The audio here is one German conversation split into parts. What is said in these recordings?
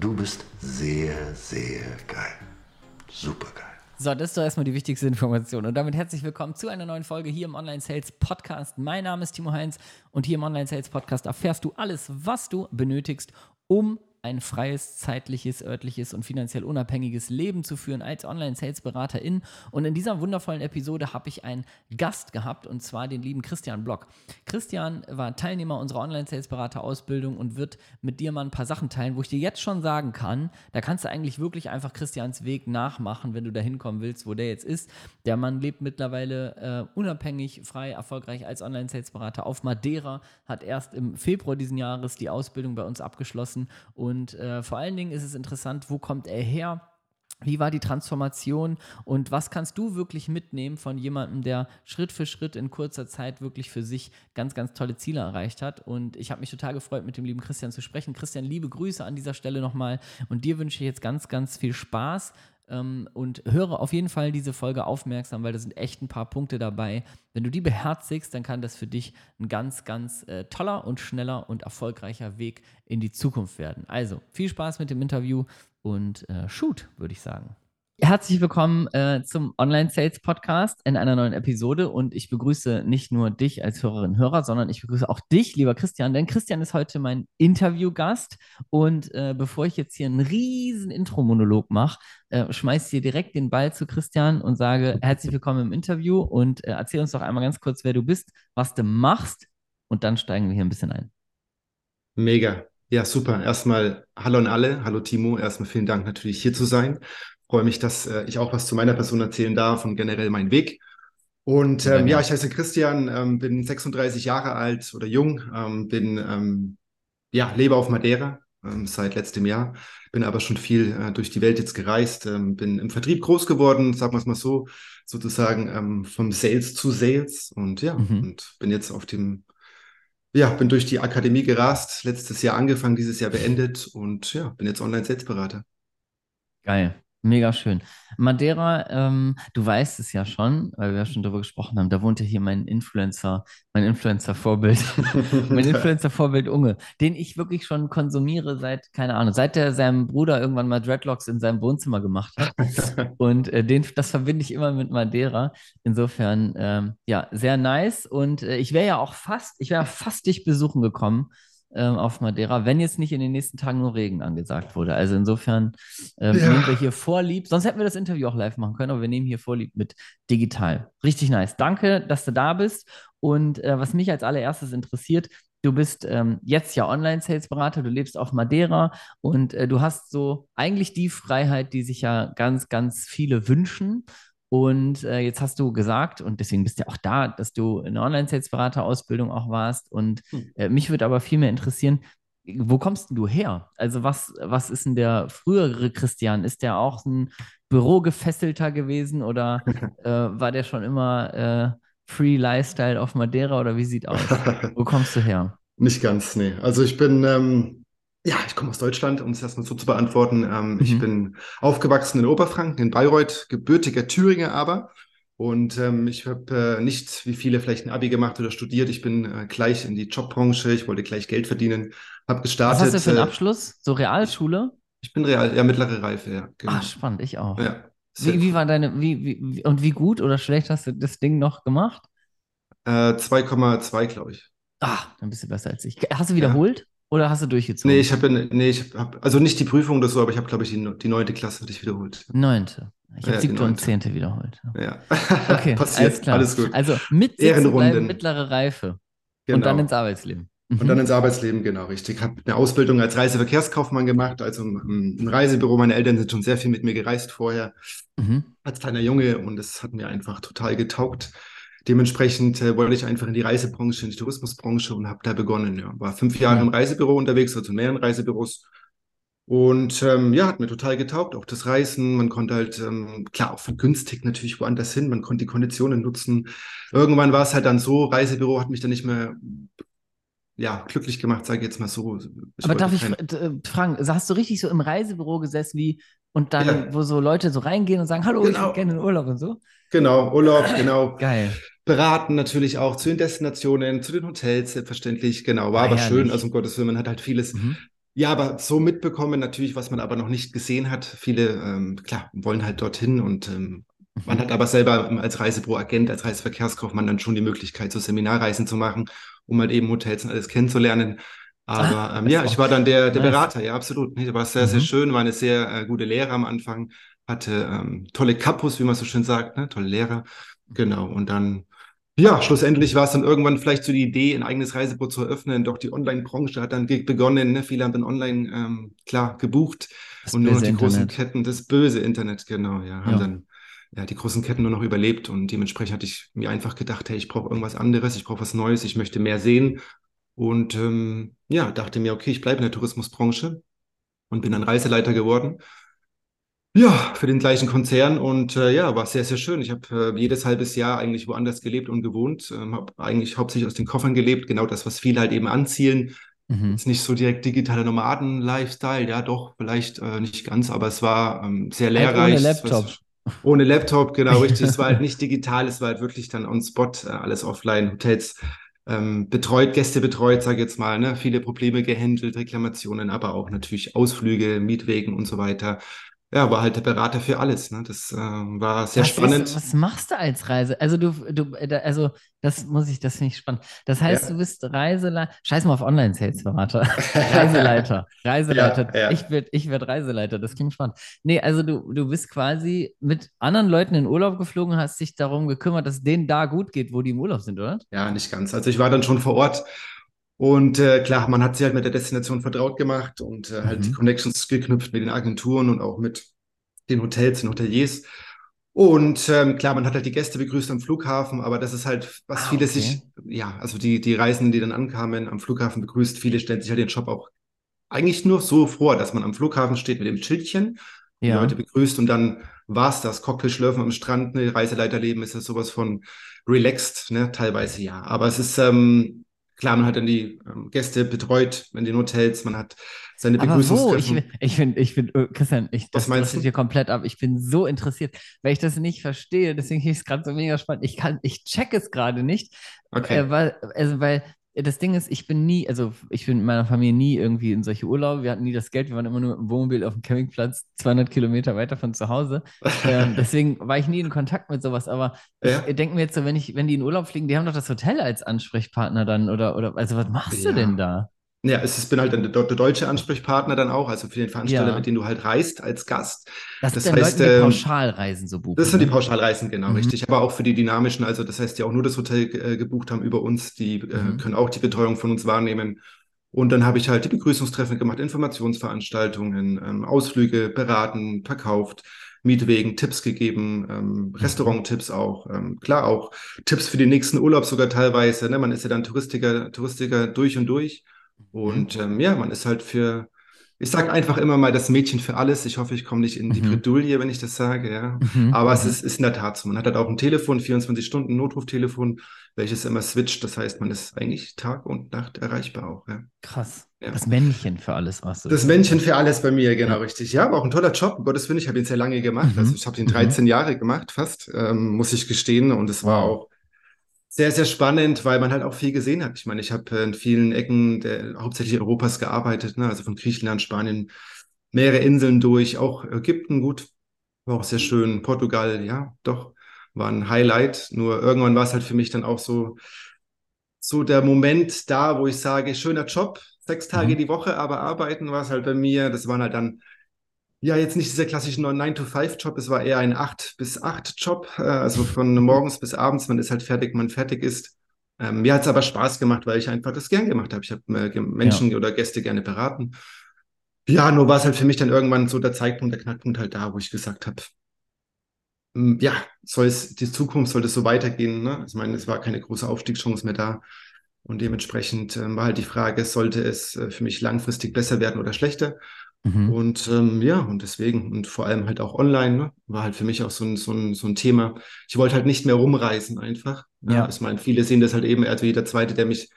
Du bist sehr, sehr geil. Super geil. So, das ist doch erstmal die wichtigste Information. Und damit herzlich willkommen zu einer neuen Folge hier im Online Sales Podcast. Mein Name ist Timo Heinz und hier im Online Sales Podcast erfährst du alles, was du benötigst, um ein freies, zeitliches, örtliches und finanziell unabhängiges Leben zu führen als Online-Sales-Beraterin. Und in dieser wundervollen Episode habe ich einen Gast gehabt und zwar den lieben Christian Block. Christian war Teilnehmer unserer Online-Sales-Berater-Ausbildung und wird mit dir mal ein paar Sachen teilen, wo ich dir jetzt schon sagen kann, da kannst du eigentlich wirklich einfach Christians Weg nachmachen, wenn du da hinkommen willst, wo der jetzt ist. Der Mann lebt mittlerweile äh, unabhängig, frei, erfolgreich als Online-Sales-Berater auf Madeira, hat erst im Februar diesen Jahres die Ausbildung bei uns abgeschlossen und und äh, vor allen Dingen ist es interessant, wo kommt er her? Wie war die Transformation und was kannst du wirklich mitnehmen von jemandem, der Schritt für Schritt in kurzer Zeit wirklich für sich ganz, ganz tolle Ziele erreicht hat? Und ich habe mich total gefreut, mit dem lieben Christian zu sprechen. Christian, liebe Grüße an dieser Stelle nochmal und dir wünsche ich jetzt ganz, ganz viel Spaß und höre auf jeden Fall diese Folge aufmerksam, weil da sind echt ein paar Punkte dabei. Wenn du die beherzigst, dann kann das für dich ein ganz, ganz äh, toller und schneller und erfolgreicher Weg in die Zukunft werden. Also viel Spaß mit dem Interview und äh, shoot, würde ich sagen. Herzlich willkommen äh, zum Online Sales Podcast in einer neuen Episode und ich begrüße nicht nur dich als Hörerin Hörer, sondern ich begrüße auch dich, lieber Christian, denn Christian ist heute mein Interviewgast und äh, bevor ich jetzt hier einen riesen Intro-Monolog mache, äh, schmeiße ich dir direkt den Ball zu Christian und sage herzlich willkommen im Interview und äh, erzähl uns doch einmal ganz kurz, wer du bist, was du machst und dann steigen wir hier ein bisschen ein. Mega. Ja, super. Erstmal hallo an alle. Hallo Timo. Erstmal vielen Dank natürlich hier zu sein freue mich, dass äh, ich auch was zu meiner Person erzählen darf und generell meinen Weg. Und ähm, ja, ich heiße Christian, ähm, bin 36 Jahre alt oder jung, ähm, bin ähm, ja lebe auf Madeira ähm, seit letztem Jahr, bin aber schon viel äh, durch die Welt jetzt gereist, ähm, bin im Vertrieb groß geworden, sagen wir es mal so, sozusagen vom Sales zu Sales und ja mhm. und bin jetzt auf dem ja, bin durch die Akademie gerast, letztes Jahr angefangen, dieses Jahr beendet und ja, bin jetzt Online-Sales-Berater. Geil. Mega schön. Madeira, ähm, du weißt es ja schon, weil wir ja schon darüber gesprochen haben, da wohnt ja hier mein Influencer, mein Influencer-Vorbild, mein Influencer-Vorbild Unge, den ich wirklich schon konsumiere seit, keine Ahnung, seit der seinem Bruder irgendwann mal Dreadlocks in seinem Wohnzimmer gemacht hat. Und äh, den, das verbinde ich immer mit Madeira. Insofern, ähm, ja, sehr nice. Und äh, ich wäre ja auch fast, ich wäre fast dich besuchen gekommen ähm, auf Madeira, wenn jetzt nicht in den nächsten Tagen nur Regen angesagt wurde. Also insofern ähm, ja. nehmen wir hier vorlieb. Sonst hätten wir das Interview auch live machen können, aber wir nehmen hier vorlieb mit digital. Richtig nice. Danke, dass du da bist. Und äh, was mich als allererstes interessiert, Du bist ähm, jetzt ja Online-Sales-Berater, du lebst auf Madeira und äh, du hast so eigentlich die Freiheit, die sich ja ganz, ganz viele wünschen. Und äh, jetzt hast du gesagt, und deswegen bist du ja auch da, dass du in der Online-Sales-Berater-Ausbildung auch warst. Und hm. äh, mich würde aber viel mehr interessieren, wo kommst du her? Also, was, was ist denn der frühere Christian? Ist der auch ein Bürogefesselter gewesen oder äh, war der schon immer äh, Free Lifestyle auf Madeira oder wie sieht aus? Wo kommst du her? Nicht ganz, nee. Also ich bin ähm, ja, ich komme aus Deutschland, um es erstmal so zu beantworten. Ähm, mhm. Ich bin aufgewachsen in Oberfranken, in Bayreuth, gebürtiger Thüringer aber. Und ähm, ich habe äh, nicht wie viele vielleicht ein Abi gemacht oder studiert. Ich bin äh, gleich in die Jobbranche. Ich wollte gleich Geld verdienen. Habe gestartet. Was hast du für einen äh, Abschluss? So Realschule? Ich bin real, ja, mittlere Reife, ja. Genau. Ah, spannend, ich auch. Ja, wie, wie war deine, wie, wie, und wie gut oder schlecht hast du das Ding noch gemacht? 2,2, äh, glaube ich. Ah, dann bist du besser als ich. Hast du wiederholt? Ja. Oder hast du durchgezogen? Nee, ich habe nee, ich hab, also nicht die Prüfung oder so, aber ich habe, glaube ich, die, die neunte Klasse hatte ich wiederholt. Neunte. Ich habe ja, siebte und zehnte wiederholt. Ja. Okay, Passiert. alles klar. Alles gut. Also mit bleiben, mittlere Reife. Genau. Und dann ins Arbeitsleben. Und dann ins Arbeitsleben, genau, richtig. Ich habe eine Ausbildung als Reiseverkehrskaufmann gemacht, also ein Reisebüro. Meine Eltern sind schon sehr viel mit mir gereist vorher, mhm. als kleiner Junge. Und es hat mir einfach total getaugt. Dementsprechend äh, wollte ich einfach in die Reisebranche, in die Tourismusbranche und habe da begonnen. Ja. War fünf Jahre ja. im Reisebüro unterwegs, also in mehreren Reisebüros. Und ähm, ja, hat mir total getaugt, auch das Reisen. Man konnte halt, ähm, klar, auch vergünstigt natürlich woanders hin. Man konnte die Konditionen nutzen. Irgendwann war es halt dann so, Reisebüro hat mich dann nicht mehr ja, glücklich gemacht, sage ich jetzt mal so. Ich Aber darf ich äh, fragen, hast du richtig so im Reisebüro gesessen wie und dann, ja. wo so Leute so reingehen und sagen, hallo, genau. ich würde gerne in Urlaub und so? Genau, Urlaub, genau. Geil. Beraten natürlich auch zu den Destinationen, zu den Hotels, selbstverständlich, genau. War ah, aber herrlich. schön, also um Gottes Willen, man hat halt vieles mhm. Ja, aber so mitbekommen natürlich, was man aber noch nicht gesehen hat. Viele, ähm, klar, wollen halt dorthin und ähm, man Mhm. hat aber selber als Reisebüroagent, als Reiseverkehrskaufmann dann schon die Möglichkeit, so Seminarreisen zu machen, um halt eben Hotels und alles kennenzulernen. Aber Ah, ähm, ja, ich war dann der, der. Berater, ja, absolut. Nee, war sehr, sehr Mhm. schön, war eine sehr äh, gute Lehre am Anfang, hatte ähm, tolle Kapus, wie man so schön sagt, ne? Tolle Lehrer. Genau. Und dann, ja, schlussendlich war es dann irgendwann vielleicht so die Idee, ein eigenes Reisebüro zu eröffnen. Doch die Online-Branche hat dann begonnen. Ne? Viele haben dann online, ähm, klar, gebucht. Das Und nur noch die großen Internet. Ketten, das böse Internet, genau, ja, haben Ja. dann ja, die großen Ketten nur noch überlebt. Und dementsprechend hatte ich mir einfach gedacht, hey, ich brauche irgendwas anderes, ich brauche was Neues, ich möchte mehr sehen. Und ähm, ja, dachte mir, okay, ich bleibe in der Tourismusbranche und bin dann Reiseleiter geworden. Ja, für den gleichen Konzern und äh, ja, war sehr, sehr schön. Ich habe äh, jedes halbes Jahr eigentlich woanders gelebt und gewohnt, ähm, habe eigentlich hauptsächlich aus den Koffern gelebt, genau das, was viele halt eben anzielen. Mhm. Jetzt nicht so direkt digitaler Nomaden-Lifestyle, ja doch, vielleicht äh, nicht ganz, aber es war ähm, sehr Halt lehrreich. ohne Laptop. so- ohne Laptop, genau richtig. Es war halt nicht digital, es war halt wirklich dann on spot, äh, alles offline, Hotels ähm, betreut, Gäste betreut, sage ich jetzt mal, ne? Viele Probleme gehandelt, Reklamationen, aber auch natürlich Ausflüge, Mietwegen und so weiter. Ja, war halt der Berater für alles. Ne? Das äh, war sehr Was spannend. Ist, was machst du als Reise? Also du, du, äh, also das muss ich, das finde ich spannend. Das heißt, Ja. du bist Reiseleiter. Scheiß mal auf Online-Sales-Berater. Reiseleiter. Reiseleiter. Ja, ja. Ich werde ich werd Reiseleiter. Das klingt spannend. Nee, also du, du bist quasi mit anderen Leuten in Urlaub geflogen, hast dich darum gekümmert, dass denen da gut geht, wo die im Urlaub sind, oder? Ja, nicht ganz. Also ich war dann schon vor Ort und äh, klar, man hat sich halt mit der Destination vertraut gemacht und äh, halt Mhm. die Connections geknüpft mit den Agenturen und auch mit den Hotels, den Hoteliers. Und ähm, klar, man hat halt die Gäste begrüßt am Flughafen, aber das ist halt, was Ah, viele okay. sich, ja, also die, die Reisenden, die dann ankamen, am Flughafen begrüßt, viele stellen sich halt den Job auch eigentlich nur so vor, dass man am Flughafen steht mit dem Schildchen, die Ja. Leute begrüßt und dann war's das. Cocktail schlürfen am Strand, ne, Reiseleiterleben ist ja sowas von relaxed, ne, teilweise ja. Aber es ist, ähm, klar, man hat dann die ähm, Gäste betreut in den Hotels, man hat seine Aber wo? Ich, Begrüßungstreffen. bin- ich finde, ich bin, Christian, ich, das meinst du? hier komplett ab. Ich bin so interessiert, weil ich das nicht verstehe. Deswegen finde ich es gerade so mega spannend. Ich kann, ich check es gerade nicht, Okay. äh, weil, also, weil das Ding ist, ich bin nie, also ich bin mit meiner Familie nie irgendwie in solche Urlaube. Wir hatten nie das Geld. Wir waren immer nur im Wohnmobil auf dem Campingplatz, 200 Kilometer weiter von zu Hause. Ähm, deswegen war ich nie in Kontakt mit sowas. Aber Ja. ich denke mir jetzt so, wenn ich, wenn die in Urlaub fliegen, die haben doch das Hotel als Ansprechpartner dann oder, oder, also was machst du Ja. denn da? Ja, es ist, bin halt dann der, der deutsche Ansprechpartner dann auch, also für den Veranstalter, Ja. mit dem du halt reist als Gast. Das, Das sind heißt, Leuten, die ähm, Pauschalreisen so buchen. Das sind die ne? Pauschalreisen, genau, Mhm. richtig. Aber auch für die dynamischen, also das heißt, die auch nur das Hotel äh, gebucht haben über uns, die äh, Mhm. können auch die Betreuung von uns wahrnehmen. Und dann habe ich halt die Begrüßungstreffen gemacht, Informationsveranstaltungen, ähm, Ausflüge beraten, verkauft, Mietwegen, Tipps gegeben, ähm, Restauranttipps auch, ähm, klar auch Tipps für den nächsten Urlaub sogar teilweise. Ne? Man ist ja dann Touristiker, Touristiker durch und durch. Und ähm, ja, man ist halt für, ich sage einfach immer mal das Mädchen für alles. Ich hoffe, ich komme nicht in die Mhm. Bredouille, wenn ich das sage, ja. Mhm. Aber es Mhm. ist, ist in der Tat so. Man hat halt auch ein Telefon, 24 Stunden Notruftelefon, welches immer switcht. Das heißt, man ist eigentlich Tag und Nacht erreichbar auch. Ja. Krass. Ja. Das Männchen für alles warst du. Das Männchen für alles bei mir, genau Ja. richtig. Ja, aber auch ein toller Job, um Gottes Willen. Ich habe ihn sehr lange gemacht. Mhm. Also ich habe ihn Mhm. 13 Jahre gemacht, fast, ähm, muss ich gestehen. Und es war auch sehr, sehr spannend, weil man halt auch viel gesehen hat. Ich meine, ich habe in vielen Ecken der, hauptsächlich Europas gearbeitet, ne? also von Griechenland, Spanien, mehrere Inseln durch, auch Ägypten, gut, war auch sehr schön. Portugal, ja, doch, war ein Highlight. Nur irgendwann war es halt für mich dann auch so, so der Moment da, wo ich sage, schöner Job, sechs Tage Mhm. die Woche, aber arbeiten war es halt bei mir. Das waren halt dann, ja, jetzt nicht dieser klassische 9-to-5-Job, es war eher ein 8 bis 8-Job, äh, also von morgens bis abends, man ist halt fertig, man fertig ist. Ähm, mir hat es aber Spaß gemacht, weil ich einfach das gern gemacht habe. Ich habe äh, Menschen oder Gäste gerne beraten. Ja, nur war es halt für mich dann irgendwann so der Zeitpunkt, der Knackpunkt halt da, wo ich gesagt habe, m, ja, soll es, die Zukunft sollte so weitergehen, ne? Ich meine, es war keine große Aufstiegschance mehr da. Und dementsprechend ähm, war halt die Frage, sollte es äh, für mich langfristig besser werden oder schlechter? Mhm. Und ähm, ja, und deswegen, und vor allem halt auch online, ne, war halt für mich auch so ein, so ein, so ein Thema. Ich wollte halt nicht mehr rumreisen einfach. Ja. Ich meine, viele sehen das halt eben, also jeder Zweite, der mich,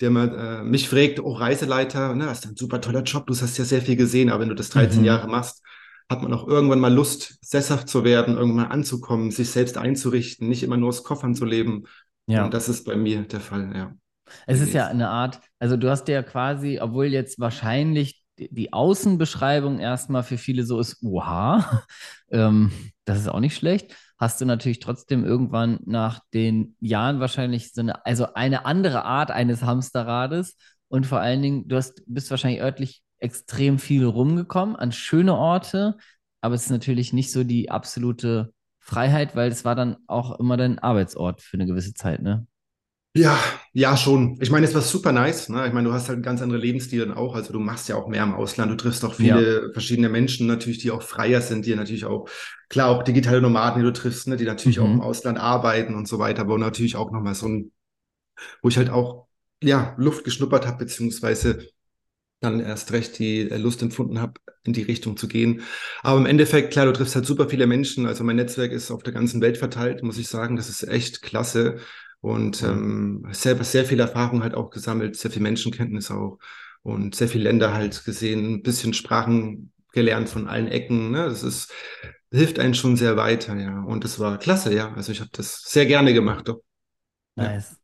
der mal, äh, mich fragt, oh, Reiseleiter, ne, das ist ein super toller Job, du hast ja sehr viel gesehen, aber wenn du das 13 Mhm. Jahre machst, hat man auch irgendwann mal Lust, sesshaft zu werden, irgendwann mal anzukommen, sich selbst einzurichten, nicht immer nur aus Koffern zu leben. Ja. Und das ist bei mir der Fall, ja. Es ist ja eine Art, also du hast ja quasi, obwohl jetzt wahrscheinlich die Außenbeschreibung erstmal für viele so ist, oha, ähm, das ist auch nicht schlecht, hast du natürlich trotzdem irgendwann nach den Jahren wahrscheinlich so eine, also eine andere Art eines Hamsterrades. Und vor allen Dingen, du hast, bist wahrscheinlich örtlich extrem viel rumgekommen an schöne Orte, aber es ist natürlich nicht so die absolute Freiheit, weil es war dann auch immer dein Arbeitsort für eine gewisse Zeit, ne? Ja, ja, schon. Ich meine, es war super nice. Ne? Ich meine, du hast halt einen ganz anderen Lebensstil dann auch. Also du machst ja auch mehr im Ausland. Du triffst auch viele ja. verschiedene Menschen natürlich, die auch freier sind, die natürlich auch, klar, auch digitale Nomaden, die du triffst, ne? die natürlich mhm. auch im Ausland arbeiten und so weiter, aber natürlich auch nochmal so ein, wo ich halt auch, ja, Luft geschnuppert habe, beziehungsweise dann erst recht die äh, Lust empfunden habe, in die Richtung zu gehen. Aber im Endeffekt, klar, du triffst halt super viele Menschen. Also mein Netzwerk ist auf der ganzen Welt verteilt, muss ich sagen. Das ist echt klasse. Und ähm, sehr, sehr viel Erfahrung halt auch gesammelt, sehr viel Menschenkenntnis auch und sehr viele Länder halt gesehen, ein bisschen Sprachen gelernt von allen Ecken. Ne? Das ist, hilft einen schon sehr weiter, ja. Und das war klasse, ja. Also ich habe das sehr gerne gemacht. Doch. Nice. Ja.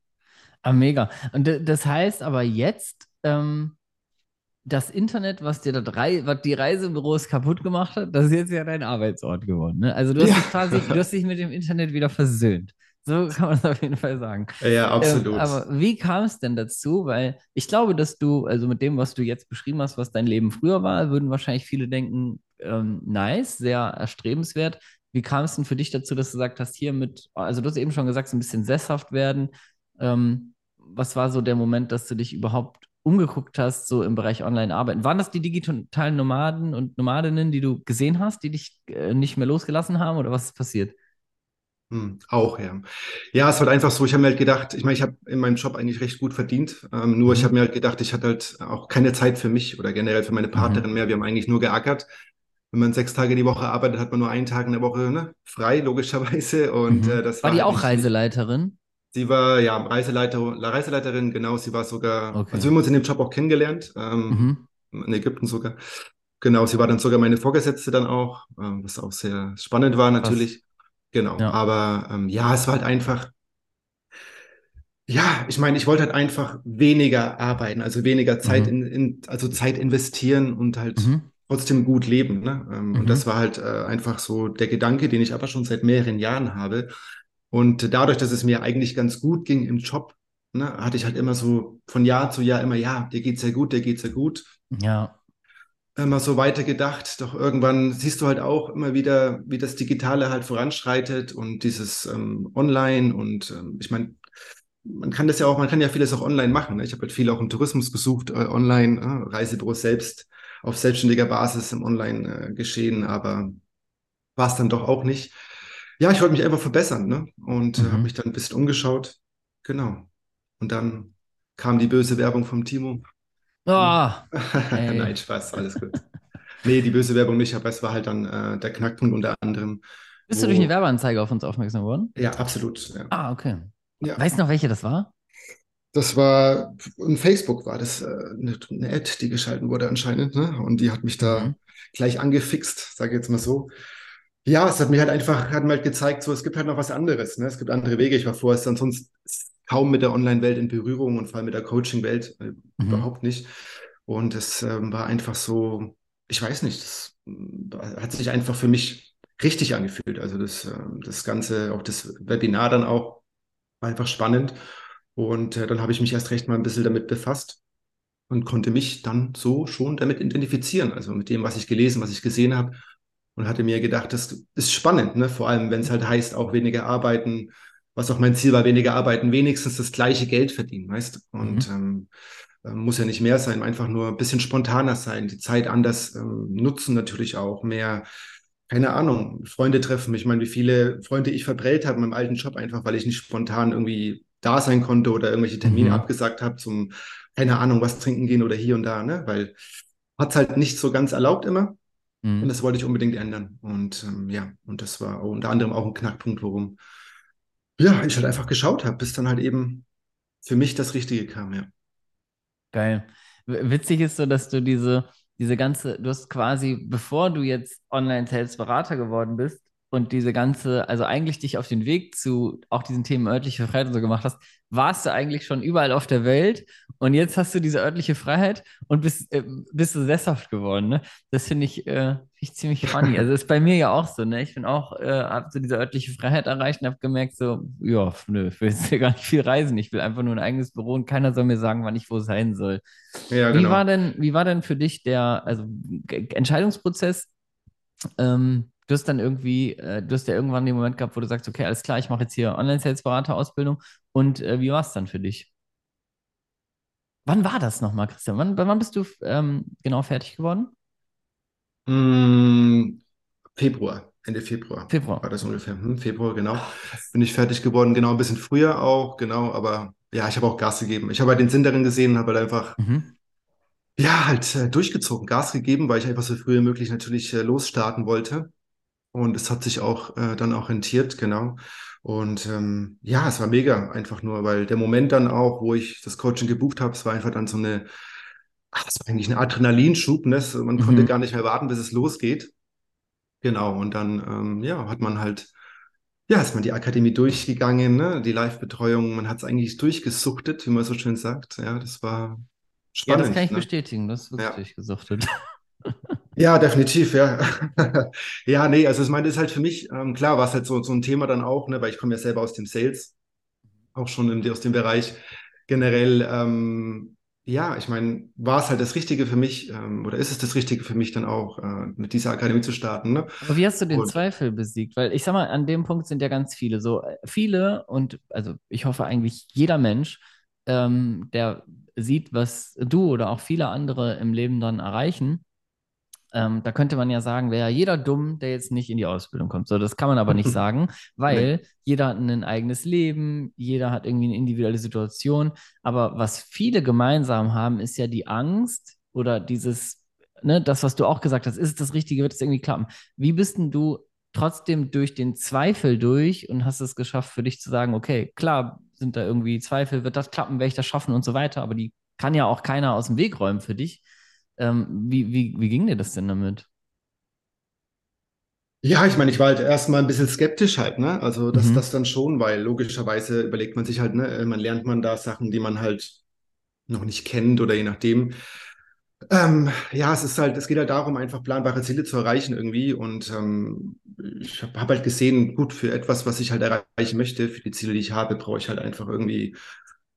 Ah, mega. Und das heißt aber jetzt, ähm, das Internet, was dir das Rei was die Reisebüros kaputt gemacht hat, das ist jetzt ja dein Arbeitsort geworden. Ne? Also du hast, ja. quasi, du hast dich mit dem Internet wieder versöhnt. So kann man es auf jeden Fall sagen. Ja, absolut. Ähm, aber wie kam es denn dazu? Weil ich glaube, dass du, also mit dem, was du jetzt beschrieben hast, was dein Leben früher war, würden wahrscheinlich viele denken, ähm, nice, sehr erstrebenswert. Wie kam es denn für dich dazu, dass du gesagt hast, hier mit, also du hast eben schon gesagt, so ein bisschen sesshaft werden. Ähm, was war so der Moment, dass du dich überhaupt umgeguckt hast, so im Bereich Online-Arbeiten. Waren das die digitalen Nomaden und Nomadinnen, die du gesehen hast, die dich äh, nicht mehr losgelassen haben oder was ist passiert? Hm, auch, ja. Ja, es war einfach so, ich habe mir halt gedacht, ich meine, ich habe in meinem Job eigentlich recht gut verdient, ähm, nur mhm. ich habe mir halt gedacht, ich hatte halt auch keine Zeit für mich oder generell für meine Partnerin mhm. mehr. Wir haben eigentlich nur geackert. Wenn man sechs Tage die Woche arbeitet, hat man nur einen Tag in der Woche ne, frei, logischerweise. Und mhm. äh, das war, war die halt auch Reiseleiterin? Sie war ja Reiseleiter, Reiseleiterin, genau. Sie war sogar, okay. also wir haben uns in dem Job auch kennengelernt, ähm, mhm. in Ägypten sogar. Genau, sie war dann sogar meine Vorgesetzte dann auch, ähm, was auch sehr spannend war natürlich. Genau, ja. aber ähm, ja, es war halt einfach, ja, ich meine, ich wollte halt einfach weniger arbeiten, also weniger Zeit mhm. in, in, also Zeit investieren und halt mhm. trotzdem gut leben. Ne? Ähm, mhm. Und das war halt äh, einfach so der Gedanke, den ich aber schon seit mehreren Jahren habe. Und dadurch, dass es mir eigentlich ganz gut ging im Job, ne, hatte ich halt immer so von Jahr zu Jahr immer, ja, dir geht's sehr gut, dir geht's sehr gut. Ja. Immer so weitergedacht. Doch irgendwann siehst du halt auch immer wieder, wie das Digitale halt voranschreitet und dieses ähm, Online und ähm, ich meine, man kann das ja auch, man kann ja vieles auch online machen. Ne? Ich habe halt viel auch im Tourismus gesucht, äh, online, äh, Reisebüros selbst auf selbstständiger Basis im Online äh, geschehen, aber war es dann doch auch nicht. Ja, ich wollte mich einfach verbessern, ne? Und äh, mhm. habe mich dann ein bisschen umgeschaut. Genau. Und dann kam die böse Werbung vom Timo. Oh, Nein, Spaß, alles gut. nee, die böse Werbung nicht, aber es war halt dann äh, der Knackpunkt unter anderem. Bist wo... du durch eine Werbeanzeige auf uns aufmerksam geworden? Ja, absolut. Ja. Ah, okay. Ja. Weißt du noch, welche das war? Das war, in Facebook war das äh, eine, eine Ad, die geschalten wurde anscheinend, ne? Und die hat mich da mhm. gleich angefixt, sage ich jetzt mal so. Ja, es hat mir halt einfach, hat mir halt gezeigt, so, es gibt halt noch was anderes, ne? Es gibt andere Wege. Ich war vorher sonst kaum mit der Online-Welt in Berührung und vor allem mit der Coaching-Welt äh, mhm. überhaupt nicht. Und es ähm, war einfach so, ich weiß nicht, das äh, hat sich einfach für mich richtig angefühlt. Also das, äh, das Ganze, auch das Webinar dann auch, war einfach spannend. Und äh, dann habe ich mich erst recht mal ein bisschen damit befasst und konnte mich dann so schon damit identifizieren. Also mit dem, was ich gelesen, was ich gesehen habe und hatte mir gedacht, das ist spannend, ne? vor allem wenn es halt heißt, auch weniger arbeiten, was auch mein Ziel war, weniger arbeiten, wenigstens das gleiche Geld verdienen, weißt Und mhm. ähm, muss ja nicht mehr sein, einfach nur ein bisschen spontaner sein, die Zeit anders ähm, nutzen natürlich auch, mehr, keine Ahnung, Freunde treffen. Ich meine, wie viele Freunde ich verprellt habe in meinem alten Job, einfach weil ich nicht spontan irgendwie da sein konnte oder irgendwelche Termine mhm. abgesagt habe zum, keine Ahnung, was trinken gehen oder hier und da, ne? Weil hat es halt nicht so ganz erlaubt immer. Mhm. Und das wollte ich unbedingt ändern. Und ähm, ja, und das war unter anderem auch ein Knackpunkt, warum ja, ich halt einfach geschaut habe, bis dann halt eben für mich das Richtige kam, ja. Geil. Witzig ist so, dass du diese, diese ganze, du hast quasi, bevor du jetzt Online-Sales-Berater geworden bist, und diese ganze, also eigentlich dich auf den Weg zu auch diesen Themen örtliche Freiheit und so gemacht hast, warst du eigentlich schon überall auf der Welt und jetzt hast du diese örtliche Freiheit und bist, äh, bist du sesshaft geworden. Ne? Das finde ich, äh, find ich ziemlich funny. Also ist bei mir ja auch so. Ne? Ich bin auch, äh, habe so diese örtliche Freiheit erreicht und habe gemerkt, so, ja, nö, ich will jetzt hier gar nicht viel reisen. Ich will einfach nur ein eigenes Büro und keiner soll mir sagen, wann ich wo sein soll. Ja, Wie genau. war denn, wie war denn für dich der, also Entscheidungsprozess? Ähm, du hast dann irgendwie, äh, du hast ja irgendwann den Moment gehabt, wo du sagst, okay, alles klar, ich mache jetzt hier Online-Sales-Berater-Ausbildung. Und äh, wie war es dann für dich? Wann war das nochmal, Christian? Wann, wann bist du ähm, genau fertig geworden? Mm, Februar, Ende Februar Februar. war das ungefähr. Hm, Februar, genau. Bin ich fertig geworden, genau, ein bisschen früher auch, genau, aber ja, ich habe auch Gas gegeben. Ich habe halt den Sinn darin gesehen, habe halt einfach, Mhm. ja, halt äh, durchgezogen, Gas gegeben, weil ich einfach so früh wie möglich natürlich äh, losstarten wollte. Und es hat sich auch äh, dann auch rentiert, genau. Und ähm, ja, es war mega, einfach nur, weil der Moment dann auch, wo ich das Coaching gebucht habe, es war einfach dann so eine, ach, es war eigentlich ein Adrenalinschub, ne? Man konnte Mhm. gar nicht mehr warten, bis es losgeht. Genau, und dann ähm, ja, hat man halt, ja, ist man die Akademie durchgegangen, ne? Die Live-Betreuung, man hat es eigentlich durchgesuchtet, wie man so schön sagt. Ja, das war Ja, das spannend. kann ich ne? bestätigen. Das ist wirklich Ja. durchgesuchtet. Ja, definitiv, ja. Ja, nee, also ich meine, das ist halt für mich, ähm, klar, war es halt so, so ein Thema dann auch, ne, weil ich komme ja selber aus dem Sales, auch schon in, aus dem Bereich generell, ähm, ja, ich meine, war es halt das Richtige für mich, ähm, oder ist es das Richtige für mich dann auch, äh, mit dieser Akademie zu starten, ne? Aber wie hast du den Und- Zweifel besiegt? Weil ich sag mal, an dem Punkt sind ja ganz viele. So äh, viele und also ich hoffe eigentlich jeder Mensch, ähm, der sieht, was du oder auch viele andere im Leben dann erreichen. Ähm, da könnte man ja sagen, wäre ja jeder dumm, der jetzt nicht in die Ausbildung kommt. So, das kann man aber nicht sagen, weil jeder hat ein eigenes Leben, jeder hat irgendwie eine individuelle Situation. Aber was viele gemeinsam haben, ist ja die Angst oder dieses, ne, das, was du auch gesagt hast, ist es das Richtige, wird es irgendwie klappen? Wie bist denn du trotzdem durch den Zweifel durch und hast es geschafft, für dich zu sagen, okay, klar, sind da irgendwie Zweifel, wird das klappen, werde ich das schaffen und so weiter, aber die kann ja auch keiner aus dem Weg räumen für dich. Ähm, wie, wie, wie ging dir das denn damit? Ja, ich meine, ich war halt erstmal ein bisschen skeptisch halt, ne? Also das, Mhm. das dann schon, weil logischerweise überlegt man sich halt, ne, äh, man lernt man da Sachen, die man halt noch nicht kennt oder je nachdem. Ähm, ja, es ist halt, es geht halt darum, einfach planbare Ziele zu erreichen irgendwie. Und ähm, ich habe hab halt gesehen, gut, für etwas, was ich halt erreichen möchte, für die Ziele, die ich habe, brauche ich halt einfach irgendwie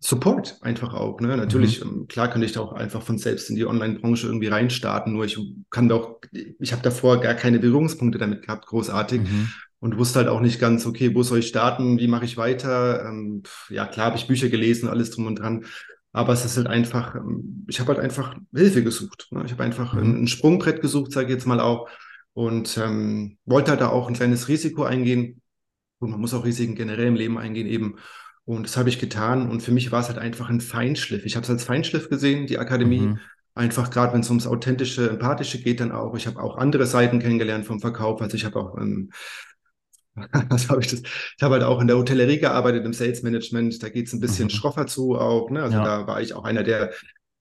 Support, einfach auch. Ne? Natürlich, ähm, klar kann ich da auch einfach von selbst in die Online-Branche irgendwie reinstarten, nur ich kann da auch, ich habe davor gar keine Berührungspunkte damit gehabt, großartig. Mhm. Und wusste halt auch nicht ganz, okay, wo soll ich starten, wie mache ich weiter? Ähm, ja, klar habe ich Bücher gelesen, alles drum und dran. Aber es ist halt einfach, ähm, ich habe halt einfach Hilfe gesucht. Ne? Ich habe einfach Mhm. ein, ein Sprungbrett gesucht, sage ich jetzt mal auch. Und ähm, wollte halt da auch ein kleines Risiko eingehen. Und man muss auch Risiken generell im Leben eingehen eben. Und das habe ich getan. Und für mich war es halt einfach ein Feinschliff. Ich habe es als Feinschliff gesehen, die Akademie. Mhm. Einfach gerade, wenn es ums authentische, empathische geht, dann auch. Ich habe auch andere Seiten kennengelernt vom Verkauf. Also ich habe auch ähm, was habe ich das? Ich habe halt auch in der Hotellerie gearbeitet, im Sales Management. Da geht es ein bisschen Mhm. schroffer zu auch. Ne? Also Ja. da war ich auch einer der,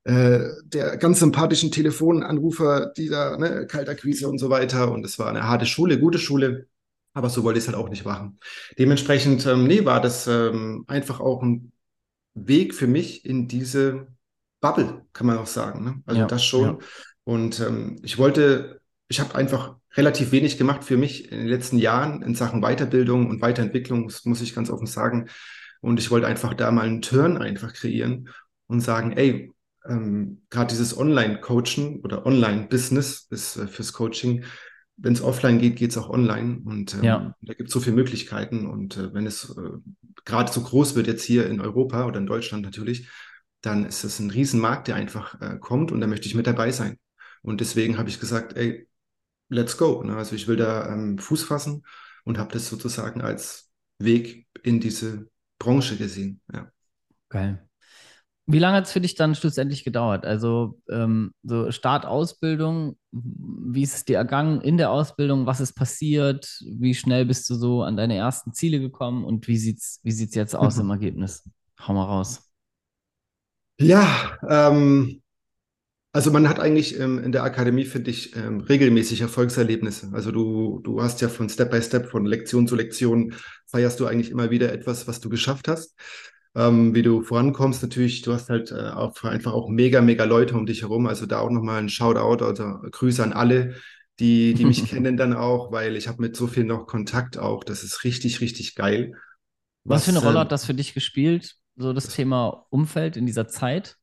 äh, der ganz sympathischen Telefonanrufer, die da, ne, Kaltakquise und so weiter. Und es war eine harte Schule, gute Schule. Aber so wollte ich es halt auch nicht machen. Dementsprechend, ähm, nee, war das ähm, einfach auch ein Weg für mich in diese Bubble, kann man auch sagen. Ne? Also Ja, das schon. ja. Und ähm, ich wollte, ich habe einfach relativ wenig gemacht für mich in den letzten Jahren in Sachen Weiterbildung und Weiterentwicklung, das muss ich ganz offen sagen. Und ich wollte einfach da mal einen Turn einfach kreieren und sagen, ey, ähm, gerade dieses Online-Coachen oder Online-Business ist äh, fürs Coaching. Wenn es offline geht, geht es auch online. Und ähm, Ja. da gibt es so viele Möglichkeiten. Und äh, wenn es äh, gerade so groß wird jetzt hier in Europa oder in Deutschland natürlich, dann ist es ein Riesenmarkt, der einfach äh, kommt und da möchte ich mit dabei sein. Und deswegen habe ich gesagt, ey, let's go. Ne? Also ich will da ähm, Fuß fassen und habe das sozusagen als Weg in diese Branche gesehen. Ja. Geil. Wie lange hat es für dich dann schlussendlich gedauert? Also ähm, so Start Ausbildung, wie ist es dir ergangen in der Ausbildung? Was ist passiert? Wie schnell bist du so an deine ersten Ziele gekommen? Und wie sieht's, wie sieht's jetzt aus im Ergebnis? Hau mal raus. Ja, ähm, Also man hat eigentlich ähm, in der Akademie, finde ich, ähm, regelmäßig Erfolgserlebnisse. Also du, du hast ja von Step by Step, von Lektion zu Lektion, feierst du eigentlich immer wieder etwas, was du geschafft hast. Ähm, wie du vorankommst, natürlich, du hast halt äh, auch einfach auch mega, mega Leute um dich herum. Also da auch nochmal ein Shoutout oder Grüße an alle, die, die mich kennen dann auch, weil ich habe mit so viel noch Kontakt auch. Das ist richtig, richtig geil. Was, was für eine Rolle äh, hat das für dich gespielt, so das Thema Umfeld in dieser Zeit?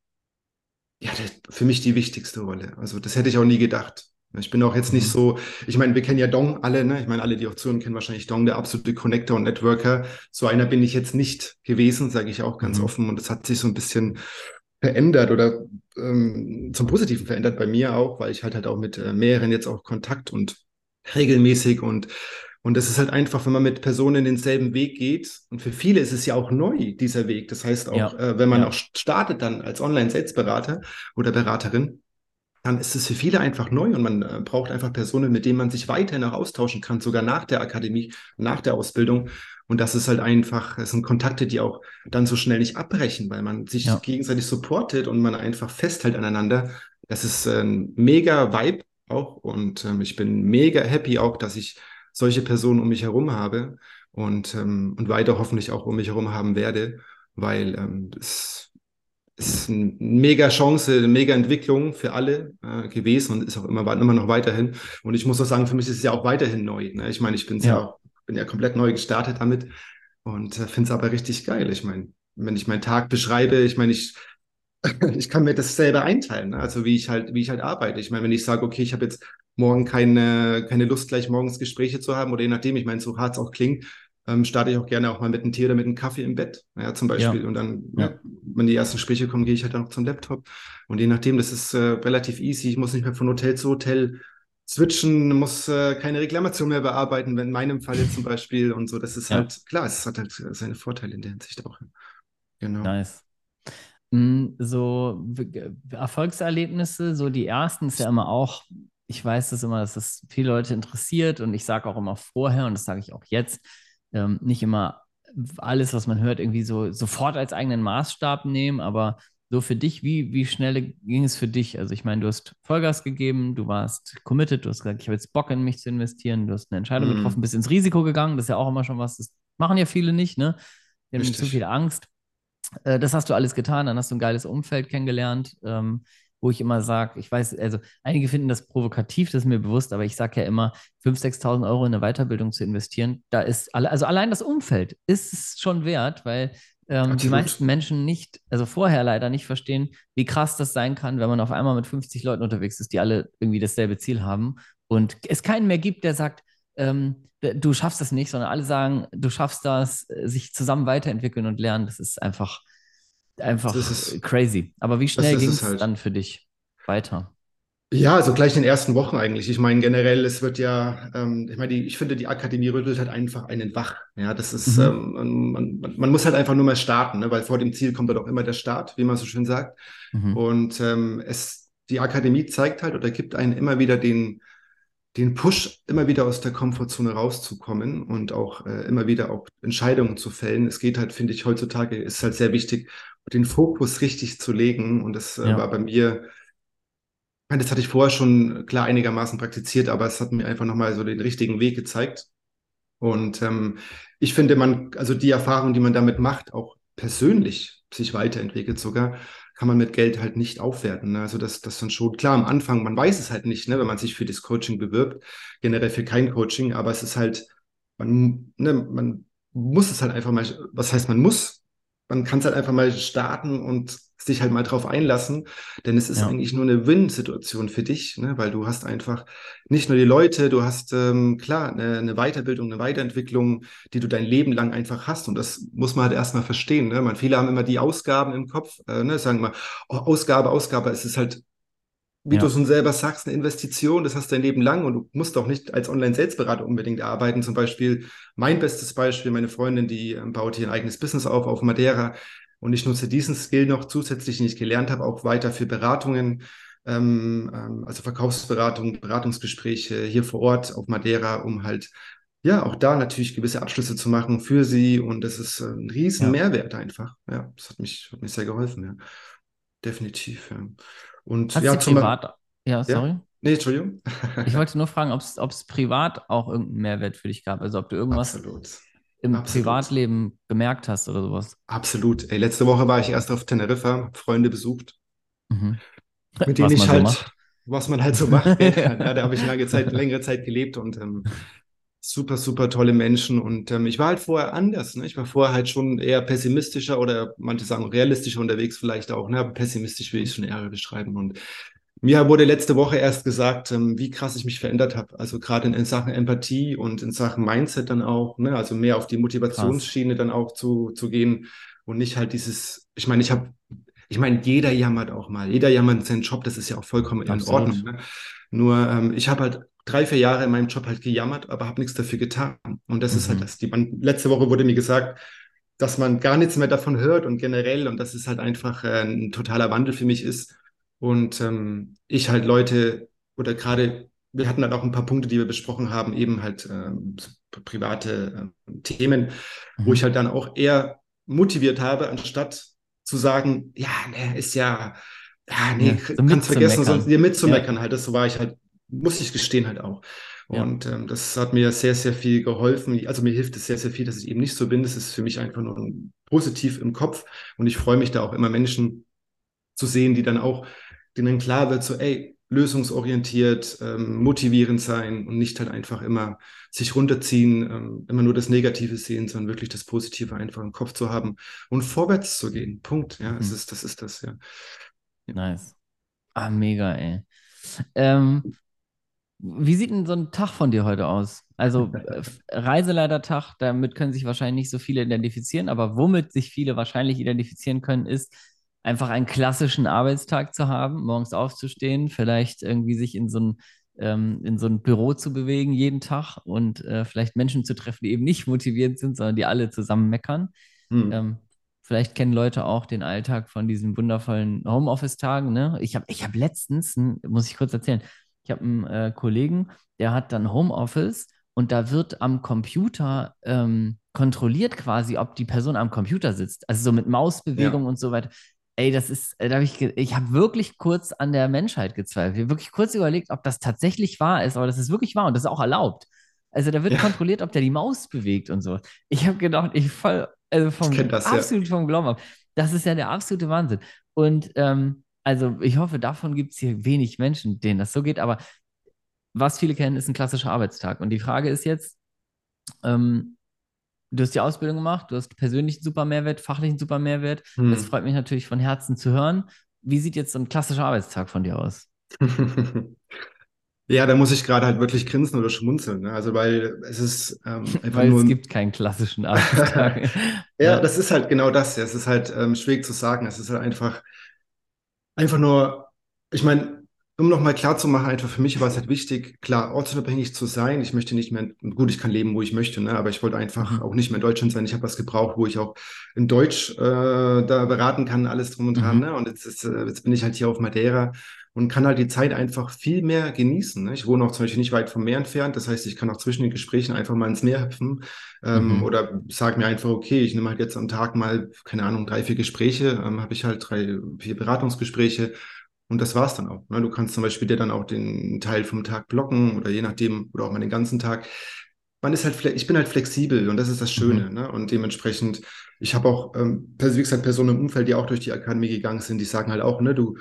Ja, für mich die wichtigste Rolle. Also das hätte ich auch nie gedacht. Ich bin auch jetzt nicht so, ich meine, wir kennen ja Dong alle, ne? Ich meine, alle, die auch zuhören, kennen wahrscheinlich Dong, der absolute Connector und Networker. So einer bin ich jetzt nicht gewesen, sage ich auch ganz mhm. offen. Und das hat sich so ein bisschen verändert oder ähm, zum Positiven verändert bei mir auch, weil ich halt halt auch mit äh, mehreren jetzt auch Kontakt und regelmäßig und und es ist halt einfach, wenn man mit Personen denselben Weg geht, und für viele ist es ja auch neu, dieser Weg. Das heißt auch, ja. äh, wenn man ja. auch startet dann als Online-Selbstberater oder Beraterin, dann ist es für viele einfach neu und man äh, braucht einfach Personen, mit denen man sich weiterhin auch austauschen kann, sogar nach der Akademie, nach der Ausbildung. Und das ist halt einfach, es sind Kontakte, die auch dann so schnell nicht abbrechen, weil man sich ja. gegenseitig supportet und man einfach festhält aneinander. Das ist ein mega Vibe auch und ähm, ich bin mega happy auch, dass ich solche Personen um mich herum habe und, ähm, und weiter hoffentlich auch um mich herum haben werde, weil ähm, es ist eine mega Chance, eine mega Entwicklung für alle äh, gewesen und ist auch immer, immer noch weiterhin. Und ich muss auch sagen, für mich ist es ja auch weiterhin neu. Ne? Ich meine, ich bin's ja. ja auch, bin ja komplett neu gestartet damit und äh, finde es aber richtig geil. Ich meine, wenn ich meinen Tag beschreibe, ich meine, ich ich kann mir das selber einteilen, ne? also wie ich halt, wie ich halt arbeite. Ich meine, wenn ich sage, okay, ich habe jetzt morgen keine, keine Lust, gleich morgens Gespräche zu haben oder je nachdem, ich meine, so hart es auch klingt, ähm, starte ich auch gerne auch mal mit einem Tee oder mit einem Kaffee im Bett, ja, zum Beispiel. Ja. Und dann, ja. Ja, wenn die ersten Gespräche kommen, gehe ich halt auch zum Laptop. Und je nachdem, das ist äh, relativ easy. Ich muss nicht mehr von Hotel zu Hotel switchen, muss äh, keine Reklamation mehr bearbeiten, wenn in meinem Fall jetzt zum Beispiel und so. Das ist halt, klar, es hat halt seine Vorteile in der Hinsicht auch. Genau. Nice. Hm, so Erfolgserlebnisse, so die ersten ist ja immer auch ich weiß das immer, dass das viele Leute interessiert und ich sage auch immer vorher und das sage ich auch jetzt, ähm, nicht immer alles, was man hört, irgendwie so sofort als eigenen Maßstab nehmen, aber so für dich, wie, wie schnell ging es für dich? Also ich meine, du hast Vollgas gegeben, du warst committed, du hast gesagt, ich habe jetzt Bock in mich zu investieren, du hast eine Entscheidung mhm. getroffen, bist ins Risiko gegangen, das ist ja auch immer schon was, das machen ja viele nicht, ne? Die haben zu viel Angst. Äh, das hast du alles getan, dann hast du ein geiles Umfeld kennengelernt. Ähm, wo ich immer sage, ich weiß, also einige finden das provokativ, das ist mir bewusst, aber ich sage ja immer, 5.000, 6.000 Euro in eine Weiterbildung zu investieren, da ist, alle, also allein das Umfeld ist es schon wert, weil ähm, die meisten Menschen nicht, also vorher leider nicht verstehen, wie krass das sein kann, wenn man auf einmal mit 50 Leuten unterwegs ist, die alle irgendwie dasselbe Ziel haben und es keinen mehr gibt, der sagt, ähm, du schaffst das nicht, sondern alle sagen, du schaffst das, äh, sich zusammen weiterentwickeln und lernen. Das ist einfach einfach ist, crazy. Aber wie schnell ging es halt. dann für dich weiter? Ja, also gleich in den ersten Wochen eigentlich. Ich meine, generell, es wird ja, ähm, ich meine, die, ich finde, die Akademie rüttelt halt einfach einen wach. Ja, das ist, mhm. ähm, man, man, muss halt einfach nur mal starten, ne? weil vor dem Ziel kommt halt auch immer der Start, wie man so schön sagt. Mhm. Und ähm, es, die Akademie zeigt halt oder gibt einen immer wieder den, den Push, immer wieder aus der Komfortzone rauszukommen und auch äh, immer wieder auch Entscheidungen zu fällen. Es geht halt, finde ich, heutzutage ist halt sehr wichtig, den Fokus richtig zu legen. Und das äh, ja. war bei mir, das hatte ich vorher schon klar einigermaßen praktiziert, aber es hat mir einfach nochmal so den richtigen Weg gezeigt. Und ähm, ich finde, man, also die Erfahrung, die man damit macht, auch persönlich sich weiterentwickelt sogar, kann man mit Geld halt nicht aufwerten. Ne? Also das, das dann schon klar am Anfang, man weiß es halt nicht, ne, wenn man sich für das Coaching bewirbt, generell für kein Coaching, aber es ist halt, man, ne, man muss es halt einfach mal, was heißt man muss? Man kann es halt einfach mal starten und sich halt mal drauf einlassen, denn es ist ja. eigentlich nur eine Win-Situation für dich, ne? weil du hast einfach nicht nur die Leute, du hast ähm, klar eine, eine, Weiterbildung, eine Weiterentwicklung, die du dein Leben lang einfach hast und das muss man halt erstmal verstehen. Ne? Man, viele haben immer die Ausgaben im Kopf, äh, ne? sagen mal, oh, Ausgabe, Ausgabe, es ist halt wie ja. du schon selber sagst, eine Investition, das hast du dein Leben lang und du musst auch nicht als Online-Selbstberater unbedingt arbeiten. Zum Beispiel mein bestes Beispiel, meine Freundin, die ähm, baut hier ein eigenes Business auf auf Madeira und ich nutze diesen Skill noch zusätzlich, den ich gelernt habe, auch weiter für Beratungen, ähm, ähm, also Verkaufsberatung, Beratungsgespräche hier vor Ort auf Madeira, um halt ja auch da natürlich gewisse Abschlüsse zu machen für sie und das ist äh, ein riesen ja. Mehrwert einfach. Ja, das hat mich, hat mich sehr geholfen, ja. Definitiv, ja. Und Hast ja, zum privat, ja, sorry. ja, nee, Entschuldigung. Ich wollte nur fragen, ob es privat auch irgendeinen Mehrwert für dich gab. Also ob du irgendwas Absolut. im Absolut. Privatleben gemerkt hast oder sowas. Absolut. Ey, letzte Woche war ich erst auf Teneriffa, Freunde besucht, Mhm. mit denen Was ich so halt, macht. was man halt so macht. ja, da habe ich lange Zeit, längere Zeit gelebt und ähm, super, super tolle Menschen. Und ähm, ich war halt vorher anders. Ne? Ich war vorher halt schon eher pessimistischer oder manche sagen realistischer unterwegs vielleicht auch. Ne? Aber pessimistisch will ich es schon eher beschreiben. Und mir wurde letzte Woche erst gesagt, ähm, wie krass ich mich verändert habe. Also gerade in, in Sachen Empathie und in Sachen Mindset dann auch. Ne? Also mehr auf die Motivationsschiene dann auch zu, zu gehen und nicht halt dieses, ich meine, ich habe ich meine, jeder jammert auch mal. Jeder jammert seinen Job, das ist ja auch vollkommen in Absolut. Ordnung. Ne? Nur ähm, ich habe halt drei, vier Jahre in meinem Job halt gejammert, aber habe nichts dafür getan. Und das ist halt Mhm. das. Die, man, letzte Woche wurde mir gesagt, dass man gar nichts mehr davon hört und generell und dass es halt einfach äh, ein totaler Wandel für mich ist. Und ähm, ich halt Leute oder gerade, wir hatten halt auch ein paar Punkte, die wir besprochen haben, eben halt ähm, private äh, Themen, wo Mhm. ich halt dann auch eher motiviert habe, anstatt zu sagen, ja, ne, ist ja, ja, nee, Ja, so kannst vergessen, mitzumeckern. so, dir mitzumeckern halt. Das war ich halt, muss ich gestehen halt auch. Ja. Und ähm, das hat mir sehr, sehr viel geholfen. Also mir hilft es sehr, sehr viel, dass ich eben nicht so bin. Das ist für mich einfach nur ein- positiv im Kopf. Und ich freue mich da auch immer Menschen zu sehen, die dann auch, denen klar wird, so, ey, lösungsorientiert, ähm, motivierend sein und nicht halt einfach immer sich runterziehen, ähm, immer nur das Negative sehen, sondern wirklich das Positive einfach im Kopf zu haben und vorwärts zu gehen. Punkt. Ja, es Mhm. ist, das ist das, ja. Nice. Ah, mega, ey. Ähm, wie sieht denn so ein Tag von dir heute aus? Also äh, Reiseleitertag, damit können sich wahrscheinlich nicht so viele identifizieren, aber womit sich viele wahrscheinlich identifizieren können, ist einfach einen klassischen Arbeitstag zu haben, morgens aufzustehen, vielleicht irgendwie sich in so ein, ähm, in so ein Büro zu bewegen jeden Tag und äh, vielleicht Menschen zu treffen, die eben nicht motiviert sind, sondern die alle zusammen meckern. Hm. Ähm, vielleicht kennen Leute auch den Alltag von diesen wundervollen Homeoffice-Tagen. Ne? Ich habe ich hab letztens, muss ich kurz erzählen, ich habe einen äh, Kollegen, der hat dann Homeoffice und da wird am Computer ähm, kontrolliert quasi, ob die Person am Computer sitzt. Also so mit Mausbewegung Ja. und so weiter. Ey, das ist, äh, da habe ich, ich habe wirklich kurz an der Menschheit gezweifelt. Ich habe wirklich kurz überlegt, ob das tatsächlich wahr ist, aber das ist wirklich wahr und das ist auch erlaubt. Also da wird Ja. kontrolliert, ob der die Maus bewegt und so. Ich habe gedacht, ich fall also vom, kenn das, ja. absolut vom Glauben ab. Das ist ja der absolute Wahnsinn. Und ähm, also ich hoffe, davon gibt es hier wenig Menschen, denen das so geht, aber was viele kennen, ist ein klassischer Arbeitstag. Und die Frage ist jetzt, ähm, du hast die Ausbildung gemacht, du hast persönlichen super Mehrwert, fachlichen super Mehrwert. Hm. Das freut mich natürlich von Herzen zu hören. Wie sieht jetzt so ein klassischer Arbeitstag von dir aus? Ja, da muss ich gerade halt wirklich grinsen oder schmunzeln. Ne? Also, weil es ist ähm, einfach Weil nur. es gibt keinen klassischen Arbeitstag. Ja, das ist halt genau das. Ja. Es ist halt ähm, schwierig zu sagen. Es ist halt einfach, einfach nur, ich meine, um nochmal klar zu machen, einfach für mich war es halt wichtig, klar, ortsunabhängig zu sein. Ich möchte nicht mehr, gut, ich kann leben, wo ich möchte, ne? aber ich wollte einfach auch nicht mehr in Deutschland sein. Ich habe was gebraucht, wo ich auch in Deutsch äh, da beraten kann, alles drum und dran. Mhm. Ne? Und jetzt, ist, äh, jetzt bin ich halt hier auf Madeira und kann halt die Zeit einfach viel mehr genießen. Ne? Ich wohne auch zum Beispiel nicht weit vom Meer entfernt. Das heißt, ich kann auch zwischen den Gesprächen einfach mal ins Meer hüpfen ähm, Mhm. oder sag mir einfach, okay, ich nehme halt jetzt am Tag mal, keine Ahnung, drei, vier Gespräche, ähm, habe ich halt drei, vier Beratungsgespräche und das war's dann auch. Ne? Du kannst zum Beispiel dir dann auch den Teil vom Tag blocken oder je nachdem oder auch mal den ganzen Tag. Man ist halt, ich bin halt flexibel und das ist das Schöne. Ne? Und dementsprechend, ich habe auch, ähm, wie gesagt, Personen im Umfeld, die auch durch die Akademie gegangen sind, die sagen halt auch, ne, du,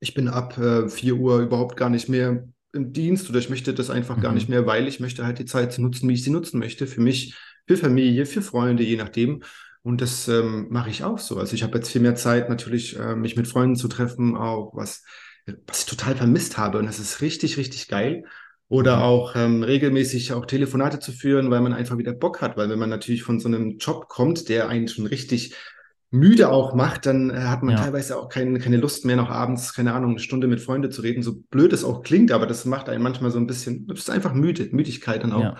ich bin ab äh, 4 Uhr überhaupt gar nicht mehr im Dienst oder ich möchte das einfach gar Mhm. nicht mehr, weil ich möchte halt die Zeit nutzen, wie ich sie nutzen möchte, für mich, für Familie, für Freunde, je nachdem. Und das ähm, mache ich auch so. Also ich habe jetzt viel mehr Zeit, natürlich äh, mich mit Freunden zu treffen, auch was, was ich total vermisst habe. Und das ist richtig, richtig geil. Oder Mhm. auch ähm, regelmäßig auch Telefonate zu führen, weil man einfach wieder Bock hat. Weil wenn man natürlich von so einem Job kommt, der einen schon richtig müde auch macht, dann äh, hat man Ja. teilweise auch kein, keine Lust mehr, noch abends, keine Ahnung, eine Stunde mit Freunden zu reden. So blöd es auch klingt, aber das macht einen manchmal so ein bisschen, das ist einfach müde, Müdigkeit dann auch. Ja.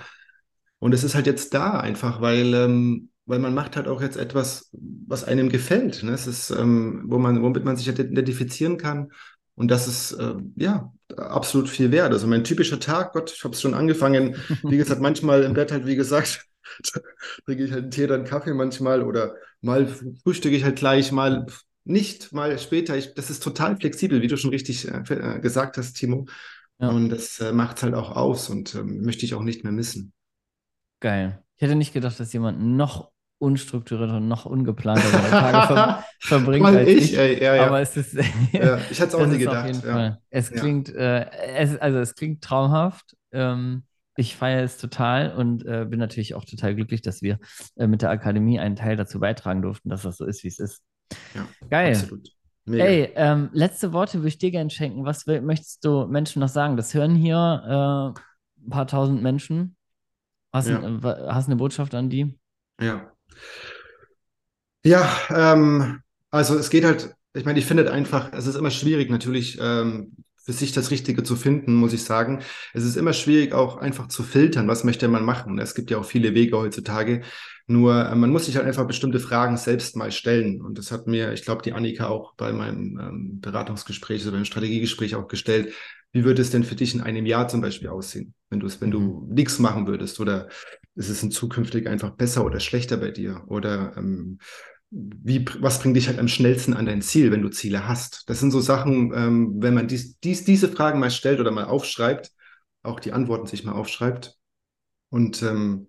Und es ist halt jetzt da einfach, weil, ähm, weil man macht halt auch jetzt etwas, was einem gefällt. Ne? Es ist, ähm, wo man, womit man sich identifizieren kann. Und das ist, äh, ja, absolut viel wert. Also mein typischer Tag, Gott, ich habe es schon angefangen, wie gesagt, manchmal im Bett halt, wie gesagt, trinke ich halt einen Tee, dann Kaffee manchmal oder mal frühstücke ich halt gleich, mal nicht mal später. Ich, das ist total flexibel, wie du schon richtig äh, äh gesagt hast, Timo. Ja. Und das äh, macht es halt auch aus und ähm, möchte ich auch nicht mehr missen. Geil. Ich hätte nicht gedacht, dass jemand noch unstrukturierter und noch ungeplanter seine Tage ver verbringt Mal als ich. ich. Ey, ja, ja. Aber es ist. ja, ich hätte es auch nie gedacht. Es klingt, äh, es, also es klingt traumhaft. Ähm, ich feiere es total und äh, bin natürlich auch total glücklich, dass wir äh, mit der Akademie einen Teil dazu beitragen durften, dass das so ist, wie es ist. Ja, Geil. Absolut. Mega. Ey, ähm, letzte Worte würde ich dir gerne schenken. Was möchtest du Menschen noch sagen? Das hören hier äh, ein paar tausend Menschen. Hast, ja. ein, hast eine Botschaft an die? Ja. Ja, ähm, also es geht halt, ich meine, ich finde halt einfach, es ist immer schwierig natürlich, ähm, für sich das Richtige zu finden, muss ich sagen. Es ist immer schwierig, auch einfach zu filtern, was möchte man machen. Es gibt ja auch viele Wege heutzutage. Nur äh, man muss sich halt einfach bestimmte Fragen selbst mal stellen. Und das hat mir, ich glaube, die Annika auch bei meinem ähm, Beratungsgespräch oder beim Strategiegespräch auch gestellt. Wie würde es denn für dich in einem Jahr zum Beispiel aussehen, wenn du es, wenn du mhm. nichts machen würdest? Oder ist es in zukünftig einfach besser oder schlechter bei dir? Oder ähm, wie, was bringt dich halt am schnellsten an dein Ziel, wenn du Ziele hast? Das sind so Sachen, ähm, wenn man dies, dies, diese Fragen mal stellt oder mal aufschreibt, auch die Antworten sich mal aufschreibt und ähm,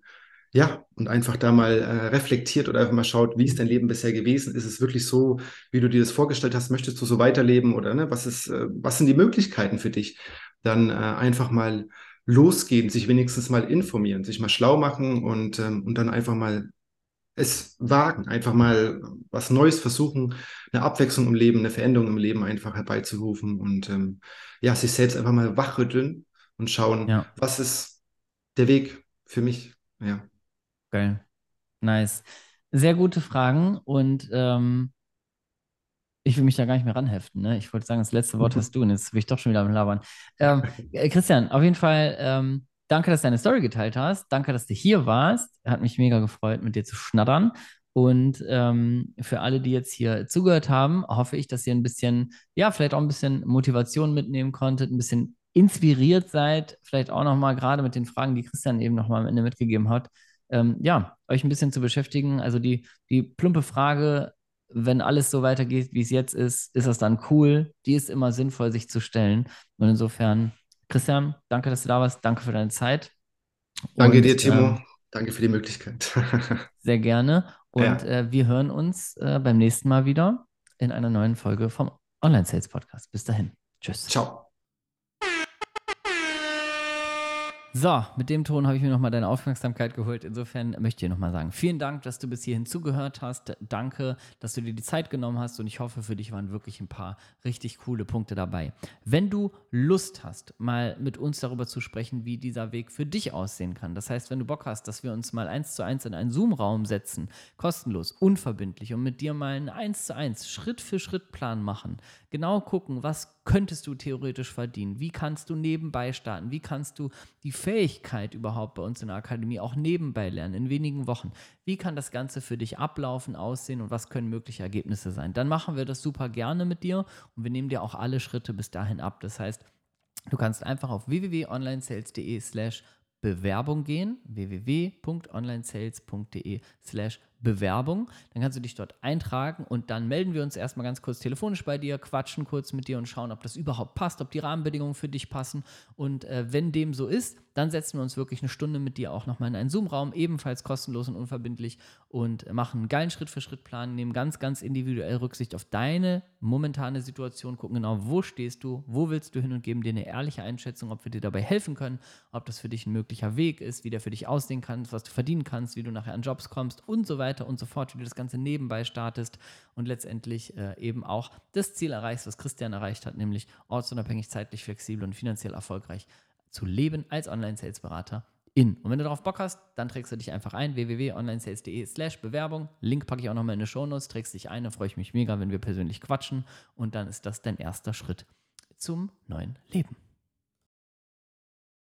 ja, und einfach da mal äh, reflektiert oder einfach mal schaut, wie ist dein Leben bisher gewesen? Ist es wirklich so, wie du dir das vorgestellt hast? Möchtest du so weiterleben oder ne? Was ist, äh, was sind die Möglichkeiten für dich? Dann äh, einfach mal losgehen, sich wenigstens mal informieren, sich mal schlau machen und, ähm, und dann einfach mal es wagen, einfach mal was Neues versuchen, eine Abwechslung im Leben, eine Veränderung im Leben einfach herbeizurufen und ähm, ja, sich selbst einfach mal wachrütteln und schauen, ja. was ist der Weg für mich. Ja. Geil. Nice. Sehr gute Fragen und ähm, ich will mich da gar nicht mehr ranheften. Ne? Ich wollte sagen, das letzte Wort hast du und jetzt will ich doch schon wieder am Labern. Ähm, äh, Christian, auf jeden Fall ähm, Danke, dass du deine Story geteilt hast. Danke, dass du hier warst. Hat mich mega gefreut, mit dir zu schnattern. Und ähm, für alle, die jetzt hier zugehört haben, hoffe ich, dass ihr ein bisschen, ja, vielleicht auch ein bisschen Motivation mitnehmen konntet, ein bisschen inspiriert seid, vielleicht auch nochmal gerade mit den Fragen, die Christian eben nochmal am Ende mitgegeben hat, ähm, ja, euch ein bisschen zu beschäftigen. Also die, die plumpe Frage, wenn alles so weitergeht, wie es jetzt ist, ist das dann cool? Die ist immer sinnvoll, sich zu stellen. Und insofern Christian, danke, dass du da warst. Danke für deine Zeit. Danke Und, dir, Timo. Ähm, danke für die Möglichkeit. sehr gerne. Und ja. äh, wir hören uns äh, beim nächsten Mal wieder in einer neuen Folge vom Online Sales Podcast. Bis dahin. Tschüss. Ciao. So, mit dem Ton habe ich mir nochmal deine Aufmerksamkeit geholt. Insofern möchte ich dir nochmal sagen, vielen Dank, dass du bis hierhin zugehört hast. Danke, dass du dir die Zeit genommen hast und ich hoffe, für dich waren wirklich ein paar richtig coole Punkte dabei. Wenn du Lust hast, mal mit uns darüber zu sprechen, wie dieser Weg für dich aussehen kann, das heißt, wenn du Bock hast, dass wir uns mal eins zu eins in einen Zoom-Raum setzen, kostenlos, unverbindlich und mit dir mal einen eins zu eins Schritt für Schritt Plan machen, genau gucken, was könntest du theoretisch verdienen? Wie kannst du nebenbei starten? Wie kannst du die Fähigkeit überhaupt bei uns in der Akademie auch nebenbei lernen, in wenigen Wochen? Wie kann das Ganze für dich ablaufen, aussehen und was können mögliche Ergebnisse sein? Dann machen wir das super gerne mit dir und wir nehmen dir auch alle Schritte bis dahin ab. Das heißt, du kannst einfach auf www.onlinesales.de slash Bewerbung gehen, www.onlinesales.de slash Bewerbung. Dann kannst du dich dort eintragen und dann melden wir uns erstmal ganz kurz telefonisch bei dir, quatschen kurz mit dir und schauen, ob das überhaupt passt, ob die Rahmenbedingungen für dich passen. Und äh, wenn dem so ist, dann setzen wir uns wirklich eine Stunde mit dir auch nochmal in einen Zoom-Raum, ebenfalls kostenlos und unverbindlich und machen einen geilen Schritt-für-Schritt-Plan, nehmen ganz, ganz individuell Rücksicht auf deine momentane Situation, gucken genau, wo stehst du, wo willst du hin und geben dir eine ehrliche Einschätzung, ob wir dir dabei helfen können, ob das für dich ein möglicher Weg ist, wie der für dich aussehen kann, was du verdienen kannst, wie du nachher an Jobs kommst und so weiter weiter und so fort, wie du das Ganze nebenbei startest und letztendlich äh, eben auch das Ziel erreichst, was Christian erreicht hat, nämlich ortsunabhängig, zeitlich flexibel und finanziell erfolgreich zu leben als Online-Sales-Berater in. Und wenn du darauf Bock hast, dann trägst du dich einfach ein, www.onlinesales.de slash Bewerbung. Link packe ich auch nochmal in die Shownotes, trägst dich ein, da freue ich mich mega, wenn wir persönlich quatschen und dann ist das dein erster Schritt zum neuen Leben.